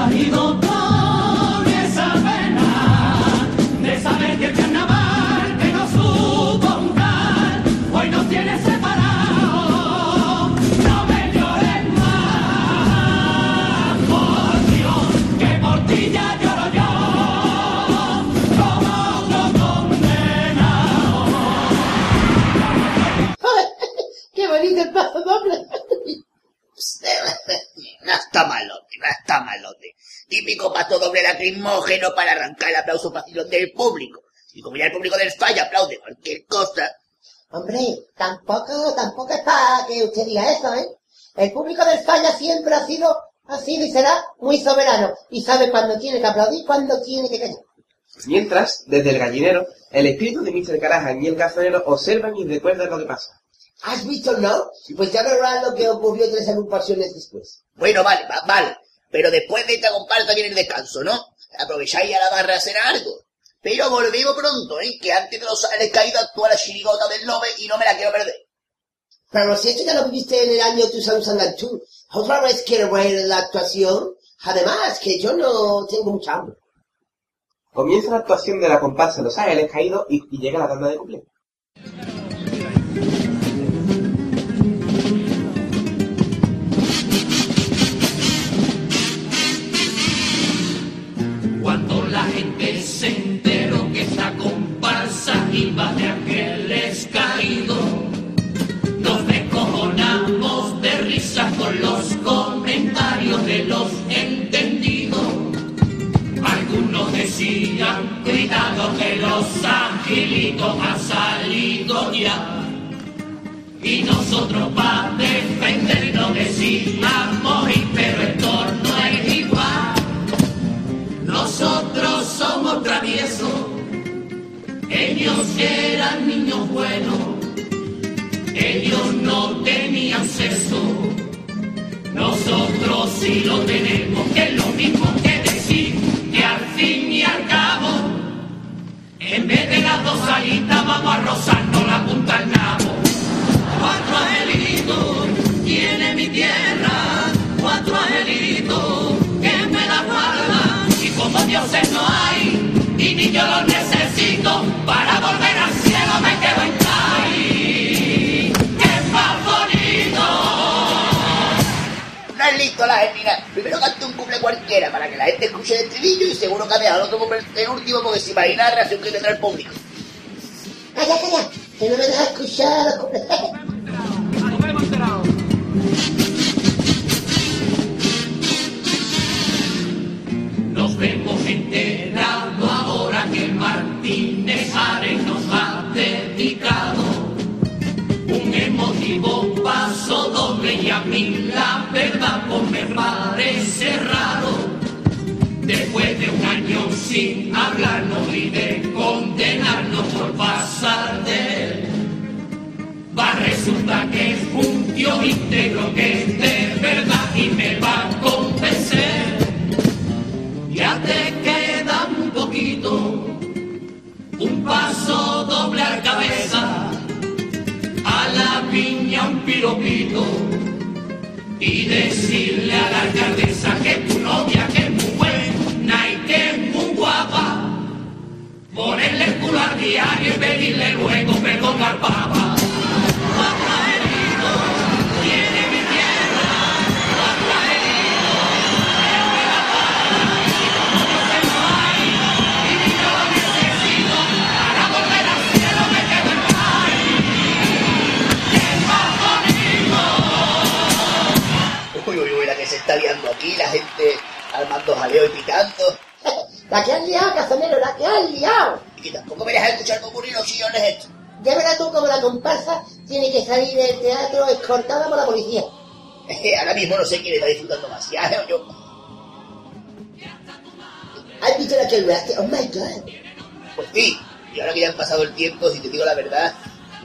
Ido lacrimógeno para arrancar el aplauso facilón del público. Y como ya el público del falla aplaude cualquier cosa, Hombre, tampoco, tampoco es para que usted diga eso, ¿eh? El público del Falla siempre ha sido, ha sido y será muy soberano. Y sabe cuándo tiene que aplaudir y cuándo tiene que callar. Mientras, desde el gallinero, el espíritu de Mr. Carajan y el cazonero observan y recuerdan lo que pasa. ¿Has visto no? Pues ya verás lo que ocurrió tres agrupaciones después. bueno, vale, va- vale. Pero después de esta comparsa viene el descanso, ¿no? Aprovecháis a la barra a hacer algo. Pero volvemos pronto, ¿eh? Que antes de los sales caídos actúa la chirigota del Lobe y no me la quiero perder. Pero si esto ya lo viviste en el año 2002, ¿otra vez quiero ver la actuación? Además, que yo no tengo mucha hambre. Comienza la actuación de la comparsa Los Ángeles Caídos y, y llega la tanda de cumpleaños. Cuidado que los angelitos han salido ya. Y nosotros para defendernos decíamos, "Y pero esto no es igual. Nosotros somos traviesos, ellos eran niños buenos, ellos no tenían sexo, nosotros sí lo tenemos, que es lo mismo que decir que al fin y al en vez de las dos alitas vamos a rozarnos la punta al nabo. Cuatro angelitos tiene mi tierra, cuatro angelitos que me la guardan. Y como dioses no hay, y ni yo los necesito, para volver al cielo me quedo en listo la Gemina. Primero cante un cumple cualquiera para que la gente escuche el estribillo y seguro que dejado otro cumple el último porque se imagina la reacción que tendrá el público. Calla, calla, que no me deja escuchar. Nos y de condenarnos por pasar de él, va resulta que es un tío íntegro que es de verdad y me va a convencer. Ya te queda un poquito, un paso doble a cabeza, a la piña un piropito y decirle a la alcaldesa más bonito! Uy, uy, uy, la que se está liando aquí, la gente armando jaleo y picando. La que has liado, cazonero, la que has liado. Dejas escuchar ocurrir los sillones estos. Ya verás tú como la comparsa tiene que salir del teatro escoltada por la policía. Ahora mismo no sé quién está disfrutando más, ya, yo. ¿Has visto la que duraste? Oh my god. Pues sí, y ahora que ya han pasado el tiempo, si te digo la verdad,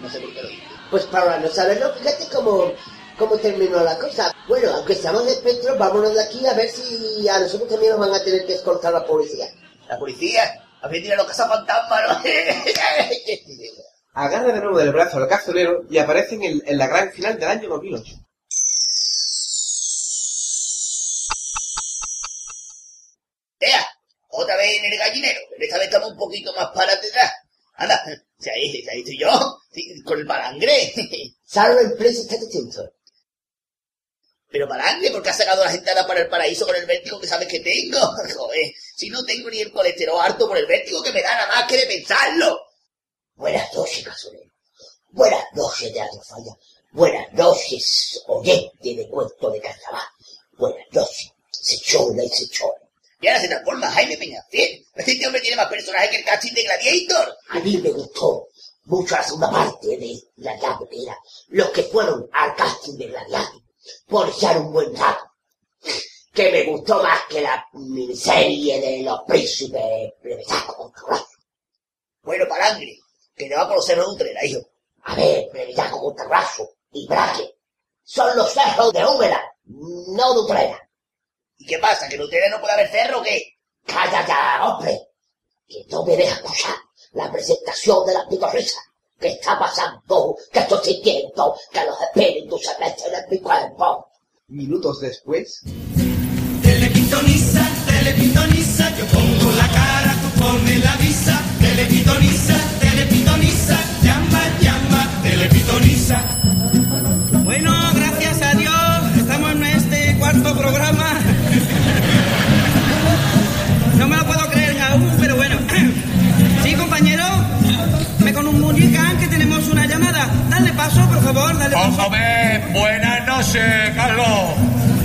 no sé por qué lo hice. Pues para no saberlo, fíjate cómo, cómo terminó la cosa. Bueno, aunque seamos de espectro, vámonos de aquí a ver si a nosotros también nos van a tener que escoltar la policía. La policía, a ver, tira los cazafantasmas, ¿no? Agarra de nuevo del brazo al cazonero y aparece en, el- en la gran final del año 2008. ¡Ea! Otra vez en el gallinero, pero esta vez estamos un poquito más para atrás. Anda, si ahí, si ahí estoy yo, con el palangre. Salvo en place, estate atento. Pero palangre, porque has sacado las entradas para el paraíso con el vértigo que sabes que tengo. Joder, si no tengo ni el colesterol harto por el vértigo que me da nada más que de pensarlo. Buenas noches, gasolero. Buenas noches, Teatro Falla. Buenas noches, oyente de cuento de carnaval. Buenas noches, sechona y sechona. Y ahora se transforma Jaime Peñafiel. Este hombre tiene más personajes que el casting de Gladiator. A mí me gustó mucho la segunda parte de Gladiator, que era los que fueron al casting de Gladiator por echar un buen rato. Que me gustó más que la miniserie de los príncipes caballo. Bueno, palangre, que te va por los cerros de Utrera, hijo. A ver, plebeyaco con terrazo y braque. Son los cerros de Úbeda, no de Utrera. ¿Y qué pasa? ¿Que en Utrera no puede haber cerro o qué? ¡Calla ya, hombre! Que no me deja escuchar la presentación de la pitorrisa. ¿Qué está pasando? ¿Qué estoy sintiendo? Que los espíritus se meten en mi cuerpo. Minutos después, Telepintoniza, telepintoniza, yo pongo la cara, tú pones la visa. Telepintoniza, telepintoniza, llama, llama, telepintoniza. Favor, dale paso. Hombre, buenas noches, Carlos.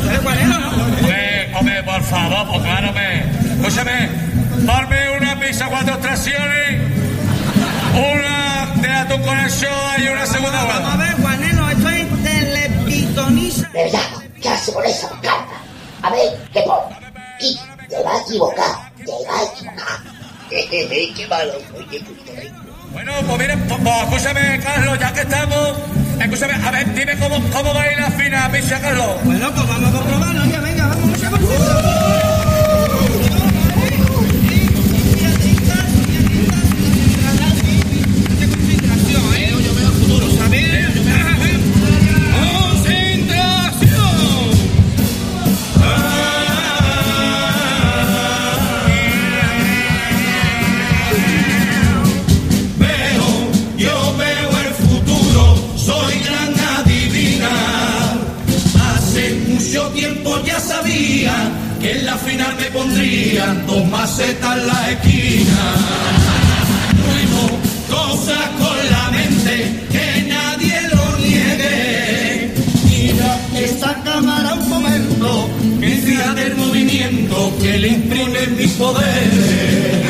¿Sabes cuál es, no? Hombre, hombre, por favor, pues claro, me. Escúchame, darme una pizza cuatro extracciones, una de atún con el show y una segunda Vamos a ver, Juanelo, esto es telepitoniza. Plebeyaco, ¿qué hace con esa carta? A ver, ¿qué pone? Y te va a equivocar, te va a equivocar. Jejeje, qué malo. Oye, rey. Bueno, pues mire, pues, pues, escúchame, Carlos, ya que estamos. Escúchame, a ver, dime cómo, cómo va a ir la fina pizza, Carlos. Bueno, pues vamos a comprobarlo. Ya, venga, vamos, un tiempo ya sabía que en la final me pondrían dos macetas en la esquina. Bueno, cosas con la mente que nadie lo niegue. Mira esa cámara un momento, que fíjate el movimiento que le imprime mis poderes.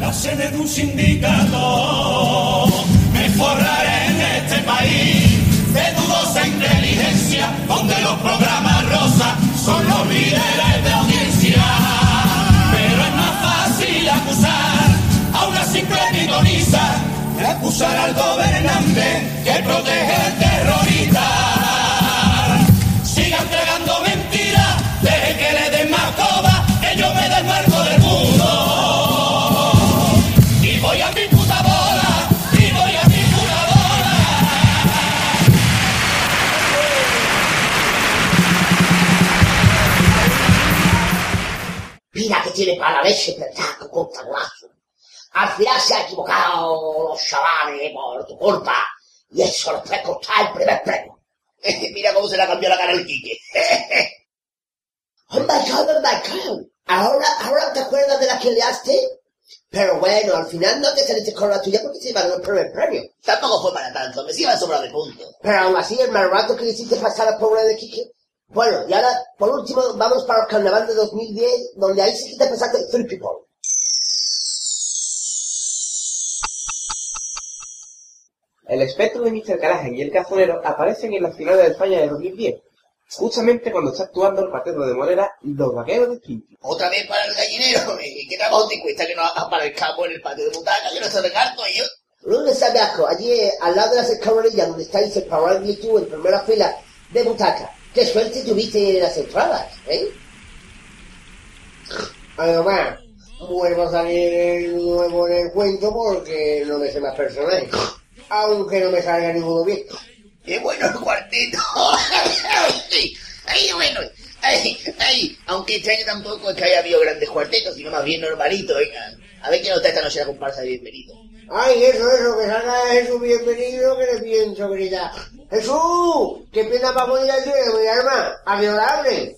La sede de un sindicato. Me forraré en este país de dudosa inteligencia, donde los programas rosas que tiene para la leche, ¿verdad? Con tablazo. Al final se ha equivocado los chavales por tu culpa. Y eso les puede costar el primer premio. Mira cómo se le ha cambiado la cara al Quique. Oh my god, oh my god. Ahora, ahora te acuerdas de la que liaste? Pero bueno, al final no te saliste con la tuya porque se llevaron el primer premio. Tampoco fue para tanto, me iban sobrado de puntos. Pero aún así, el mal rato que le hiciste pasar al pobre de Kike. Bueno, y ahora, por último, vamos para el carnaval de 2010, donde ahí sí que te pasaste Three People. El espectro de Mr. Carajan y el cazonero aparecen en la final de España de 2010, justamente cuando está actuando el cuarteto de Morera Los Vaqueros de Springfield. Otra vez para el gallinero. ¿Y qué trabajo te cuesta que nos aparezcamos en el patio de butaca? Que no se recarto yo. ¿Dónde sabe asco? Allí, al lado de las escalorillas, donde estáis el Power y tú en primera fila de butaca. ¡Qué suerte tuviste en las entradas, eh! Además, vuelvo a salir nuevo en el cuento porque no me sé más personajes. Aunque no me salga ninguno bien. ¡Qué bueno el cuarteto! ¡Ay, bueno! ¡Ay, ay! Aunque este año tampoco es que haya habido grandes cuartetos, sino más bien normalitos, venga. A ver quién nos está esta noche la comparsa de bienvenido. Ay, eso, eso, que salga Jesús bienvenido, que le pienso gritar. ¡Jesús! ¡Qué pena para morir al cielo, mi alma! ¡Adorable!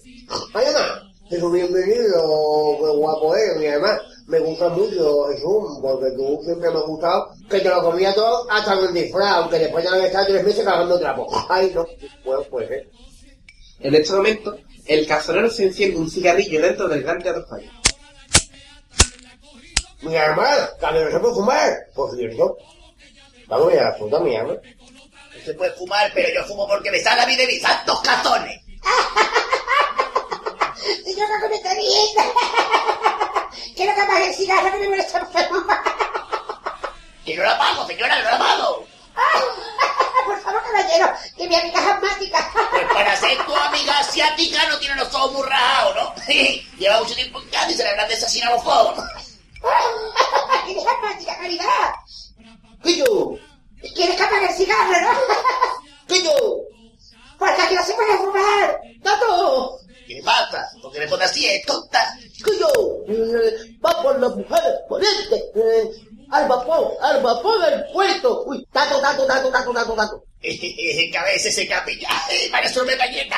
¡Ay, mamá! Jesús bienvenido, qué guapo eres, mi alma. Me gusta mucho, Jesús, porque tú siempre me has gustado que te lo comía todo hasta con disfraz, aunque después ya había estado tres meses cagando trapo. Ay, no, bueno, pues, eh. En este momento, el cazonero se enciende un cigarrillo dentro del gran teatro Falla. Mi hermana, también se puede fumar. Por cierto. Vamos a ir a la fruta, mi hermana. Se puede fumar, pero yo fumo porque me sale a mí de mis santos cazones. Señor, no me está viendo. Quiero que apague el cigarro que me molesta enfermo. Que no la pago, señora, no la pago. Por favor, caballero, que mi amiga es asmática. Pues para ser tu amiga asiática no tiene los ojos muy rajados, ¿no? Lleva mucho tiempo en casa y se le habrán desasinado los ojos. Eres asmática, caridad. ¿Qué yo? ¿Quieres que apague el cigarro, no? ¿Qué yo? Porque aquí no se puede fumar. ¡Tato! ¿Qué pasa? ¿Por qué me pones así, es tonta? que yo eh, va por las mujeres ponente eh, al vapor al vapor del puerto uy tato tato tato tato tato tato que a veces se capilla. Parece una galleta.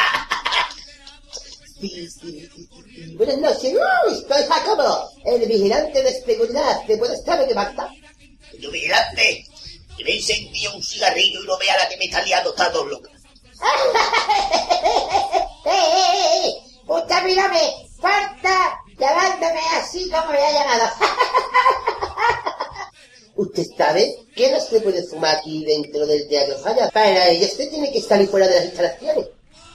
sí, sí, sí, sí, buenas noches uy estoy Jacobo el vigilante de seguridad de buenas tardes de Magda Yo vigilante, que me encendí un cigarrillo y no vea la que me está liando, está. ¡Eh, eh, eh! Usted mírame, falta llamándome así como me ha llamado. ¿Usted sabe que no se puede fumar aquí dentro del teatro Falla? Para ello usted tiene que salir fuera de las instalaciones.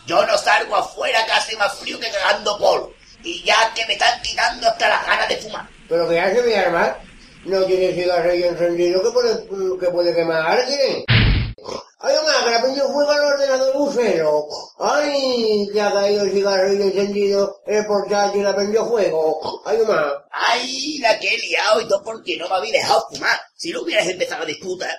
Yo no salgo afuera que hace más frío que cagando polvo. Y ya que me están quitando hasta las ganas de fumar. ¿Pero qué hace mi arma? No tiene cigarrillo encendido que puede, que puede quemar a alguien. Ay, mamá, que le ha prendido fuego al ordenador bucero. Ay, que ha caído el cigarrillo encendido en el portátil y le ha prendido fuego. Ay, mamá. Ay, la que he liado y todo porque no me había dejado fumar. Si no hubieras empezado a disputar.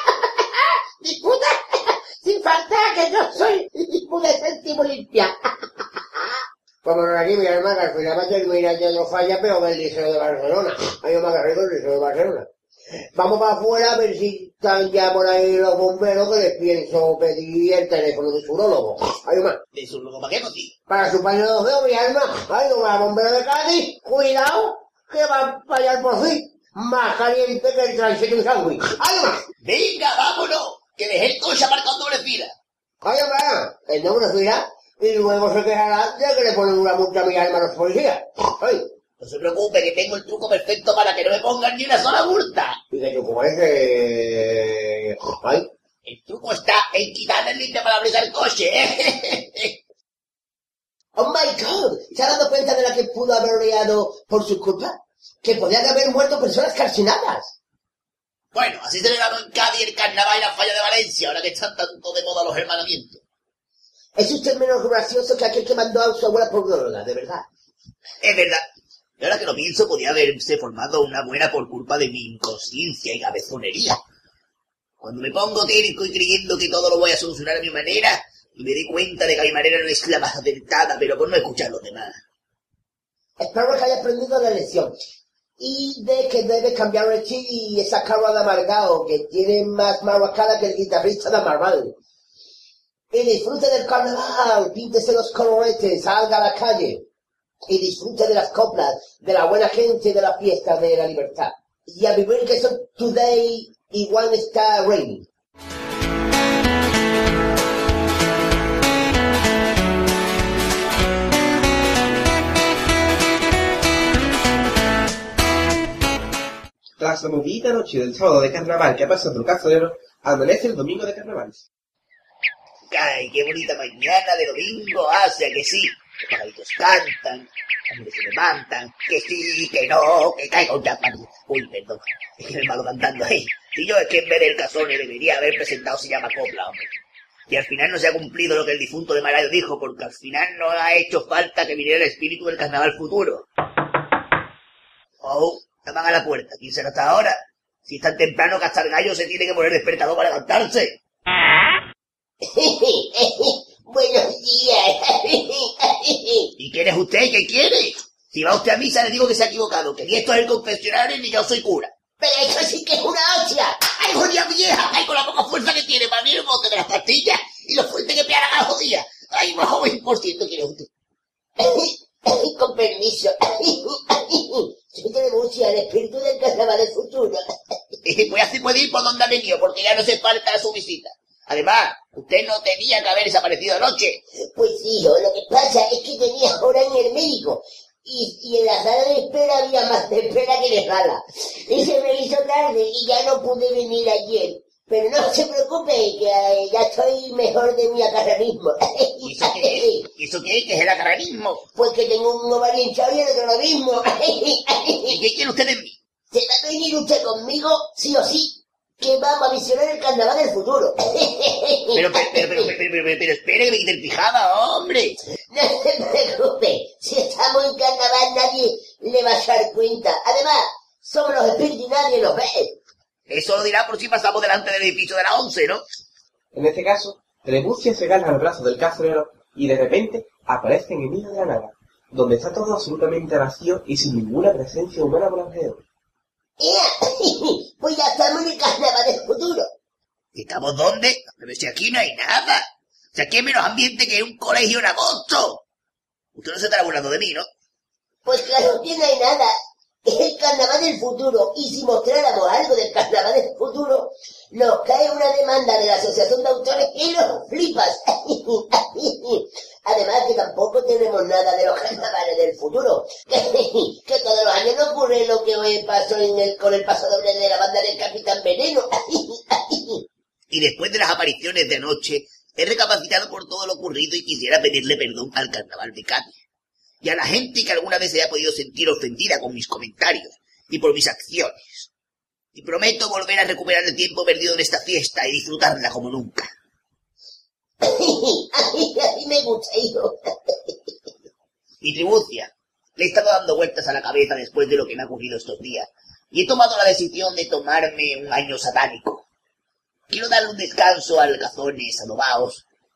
¿Disputa? Sin falta que yo soy una céntimo limpia. Como no aquí mi hermana, que al final va a terminar ya no falla, pero del Liceo de Barcelona. Hay más que rico el Liceo de Barcelona. Vamos para afuera a ver si están ya por ahí los bomberos que les pienso pedir el teléfono de su urologo. Hay más. ¿De su luego para qué motivo? Para su paño de ojeo, mi alma. Ay, no, va bombero de Cádiz. Cuidado, que va a fallar por fin. Más caliente que el transito de sándwich. Ay, más. Venga, vámonos. Que dejé el coche aparcado doble fila. Ay, mamá, el nombre fila y luego se quejará de que le ponen una multa a mi alma a los policías. Ay, No se preocupe, que tengo el truco perfecto para que no me pongan ni una sola multa. Y yo como es que... Ay, El truco está en quitarle el limpiaparabrisas al coche, ¿eh? Oh my god, ¿se ha dado cuenta de la que pudo haber liado por su culpa? Que podían haber muerto personas calcinadas. bueno, así celebramos en Cádiz el carnaval y la falla de Valencia, ahora que están tanto de moda los hermanamientos. Es usted menos gracioso que aquel que mandó a su abuela por droga, de verdad. Es verdad. Y ahora que lo pienso, podía haberse formado una buena por culpa de mi inconsciencia y cabezonería. Cuando me pongo terco y creyendo que todo lo voy a solucionar a mi manera, y me doy cuenta de que mi manera no es la más acertada, pero por no escuchar a los demás. Espero que haya aprendido la lección. Y de que debe cambiar el chip y esa cara de amargado que tiene más maracada que el guitarrista de Marvel. Y disfrute del carnaval, píntese los coloretes, salga a la calle. Y disfrute de las coplas, de la buena gente, de la fiesta de la libertad. Y a vivir que son today y one star rain. Tras la movidita noche del sábado de carnaval que ha pasado el cazadero, amanece el domingo de carnavales. ¡Ay, qué bonita mañana de domingo hace que sí! Los pajaritos cantan, las nubes se levantan, que sí, que no, que caiga un champán. Uy, perdón, es que el malo cantando ahí. Si yo es que en vez del casone debería haber presentado se llama copla, hombre. Y al final no se ha cumplido lo que el difunto de Marayo dijo, porque al final no ha hecho falta que viniera el espíritu del carnaval futuro. Oh, llaman a la puerta. ¿Quién será hasta ahora? Si es tan temprano que hasta el gallo se tiene que poner despertador para levantarse. Buenos días. ¿Y quién es usted qué quiere? Si va usted a misa le digo que se ha equivocado, que ni esto es el confesionario ni yo soy cura. Pero eso sí que es una hostia. ¡Ay, jodida vieja! ¡Ay, con la poca fuerza que tiene para abrir el bote de las pastillas y lo fuerte que pega la jodida! ¡Ay, más joven por ciento quiere usted! Con permiso. Soy de Murcia, el espíritu del carnaval del futuro. Pues así puede ir por donde ha venido, porque ya no se falta su visita. Además, usted no tenía que haber desaparecido anoche. Pues hijo, lo que pasa es que tenía hora en el médico. Y, y en la sala de espera había más de espera que de sala. Y se me hizo tarde y ya no pude venir ayer. Pero no se preocupe, que eh, ya estoy mejor de mi acarranismo. ¿Y eso qué es? ¿Y eso qué es? ¿Qué es el acarranismo? Pues que tengo un ovario hinchado y el acarranismo. ¿Y qué quiere usted de mí? ¿Se va a venir usted conmigo, sí o sí? Que vamos a visionar el carnaval del futuro. Pero, pero, pero, pero, pero, pero, pero espere que me quite el pijama, hombre. No se preocupe, si estamos en carnaval nadie le va a dar cuenta. Además, somos los espíritus y nadie nos ve. Eso lo dirá por si pasamos delante del edificio de la once, ¿no? En este caso, Trebucia se gana al brazo del cazadero y de repente aparece en el medio de la nada, donde está todo absolutamente vacío y sin ninguna presencia humana por alrededor. ¡Ea! Pues ya estamos en el carnaval del futuro. ¿Estamos dónde? Pero si aquí no hay nada. Sea, aquí hay menos ambiente que un colegio en agosto. Usted no se estará burlando de mí, ¿no? Pues claro que no hay nada. Es el carnaval del futuro. Y si mostráramos algo del carnaval del futuro, nos cae una demanda de la Asociación de Autores y nos flipas. Además que tampoco tenemos nada de los carnavales del futuro. que todos los años no ocurre lo que hoy pasó en el, con el paso doble de la banda del Capitán Veneno. Y después de las apariciones de anoche, he recapacitado por todo lo ocurrido y quisiera pedirle perdón al carnaval de Cádiz. Y a la gente que alguna vez se haya podido sentir ofendida con mis comentarios y por mis acciones. Y prometo volver a recuperar el tiempo perdido en esta fiesta y disfrutarla como nunca. A mí me gusta, hijo. Mi tribucia. Le he estado dando vueltas a la cabeza después de lo que me ha ocurrido estos días. Y he tomado la decisión de tomarme un año satánico. Quiero darle un descanso al Cazones, a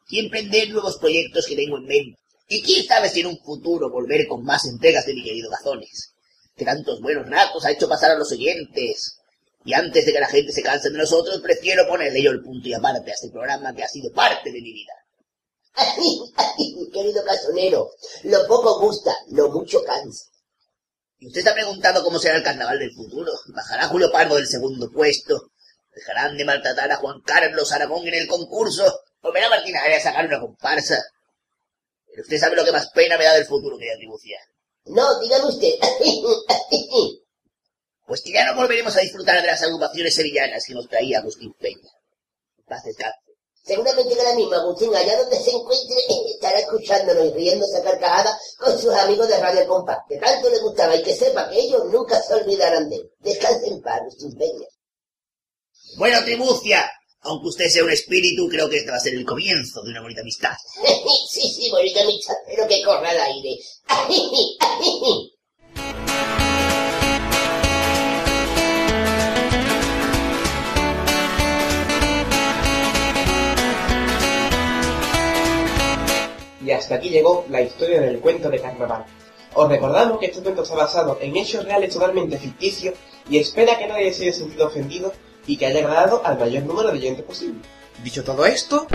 y emprender nuevos proyectos que tengo en mente. Y quién sabe si en un futuro volver con más entregas de mi querido Cazones, que tantos buenos ratos ha hecho pasar a los oyentes. Y antes de que la gente se canse de nosotros, prefiero ponerle yo el punto y aparte a este programa que ha sido parte de mi vida. Ay, ay, querido casonero, lo poco gusta, lo mucho cansa. Y usted se ha preguntado cómo será el carnaval del futuro. ¿Bajará Julio Pardo del segundo puesto? ¿Dejarán de maltratar a Juan Carlos Aragón en el concurso? ¿Volverá Martín a sacar una comparsa? Pero usted sabe lo que más pena me da del futuro, querida tribucia. No, dígame usted. Pues que ya no volveremos a disfrutar de las agrupaciones sevillanas que nos traía Agustín Peña. Paz descanse. Seguramente que ahora mismo Agustín, allá donde se encuentre, estará escuchándonos y riéndose a carcajadas con sus amigos de Radio Compás, que tanto le gustaba y que sepa que ellos nunca se olvidarán de él. Descanse en paz, Agustín Peña. Bueno, Tribucia, aunque usted sea un espíritu, creo que este va a ser el comienzo de una bonita amistad. sí, sí, bonita amistad, pero que corra al aire. Y hasta aquí llegó la historia del cuento de carnaval. Os recordamos que este cuento está basado en hechos reales totalmente ficticios y espera que nadie se haya sentido ofendido y que haya agradado al mayor número de oyentes posible. Dicho todo esto,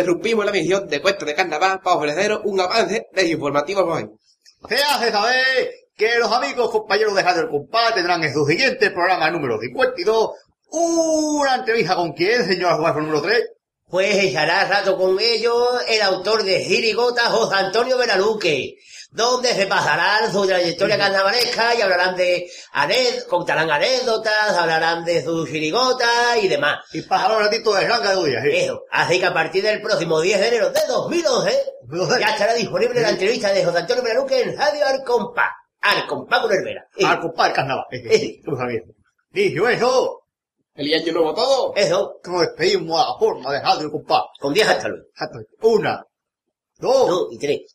interrumpimos la misión de cuento de carnaval para ofreceros un avance desinformativo hoy. Se hace saber que los amigos compañeros de Radio El Compás tendrán en su siguiente programa número 52 una entrevista con quién, señor juez número 3. Pues echará rato con ellos el autor de Girigota, José Antonio Benaluque, donde se pasarán su trayectoria carnavalesca y hablarán de anécdotas, contarán anécdotas, hablarán de su chirigota y demás. Y pasará un ratito de ranga de días, ¿eh? Eso, así que a partir del próximo 10 de enero de 2011 ya estará disponible la entrevista de José Antonio Benaluque en Radio Arcompa. Arcompa con Hervera. Al compás del carnaval. Dicho eso, El año nuevo todo. Eso, nos despedimos a la forma de Radio El Compás. con 10 hasta luego. Una, dos, Dos y tres.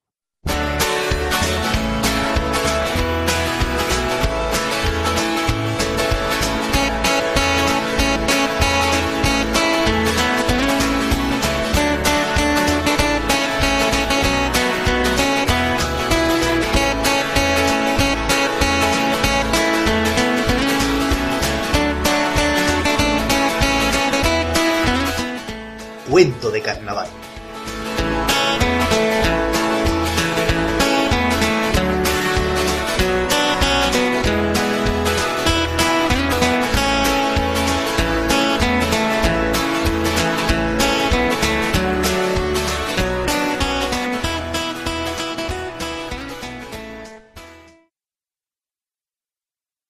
Cuento de carnaval.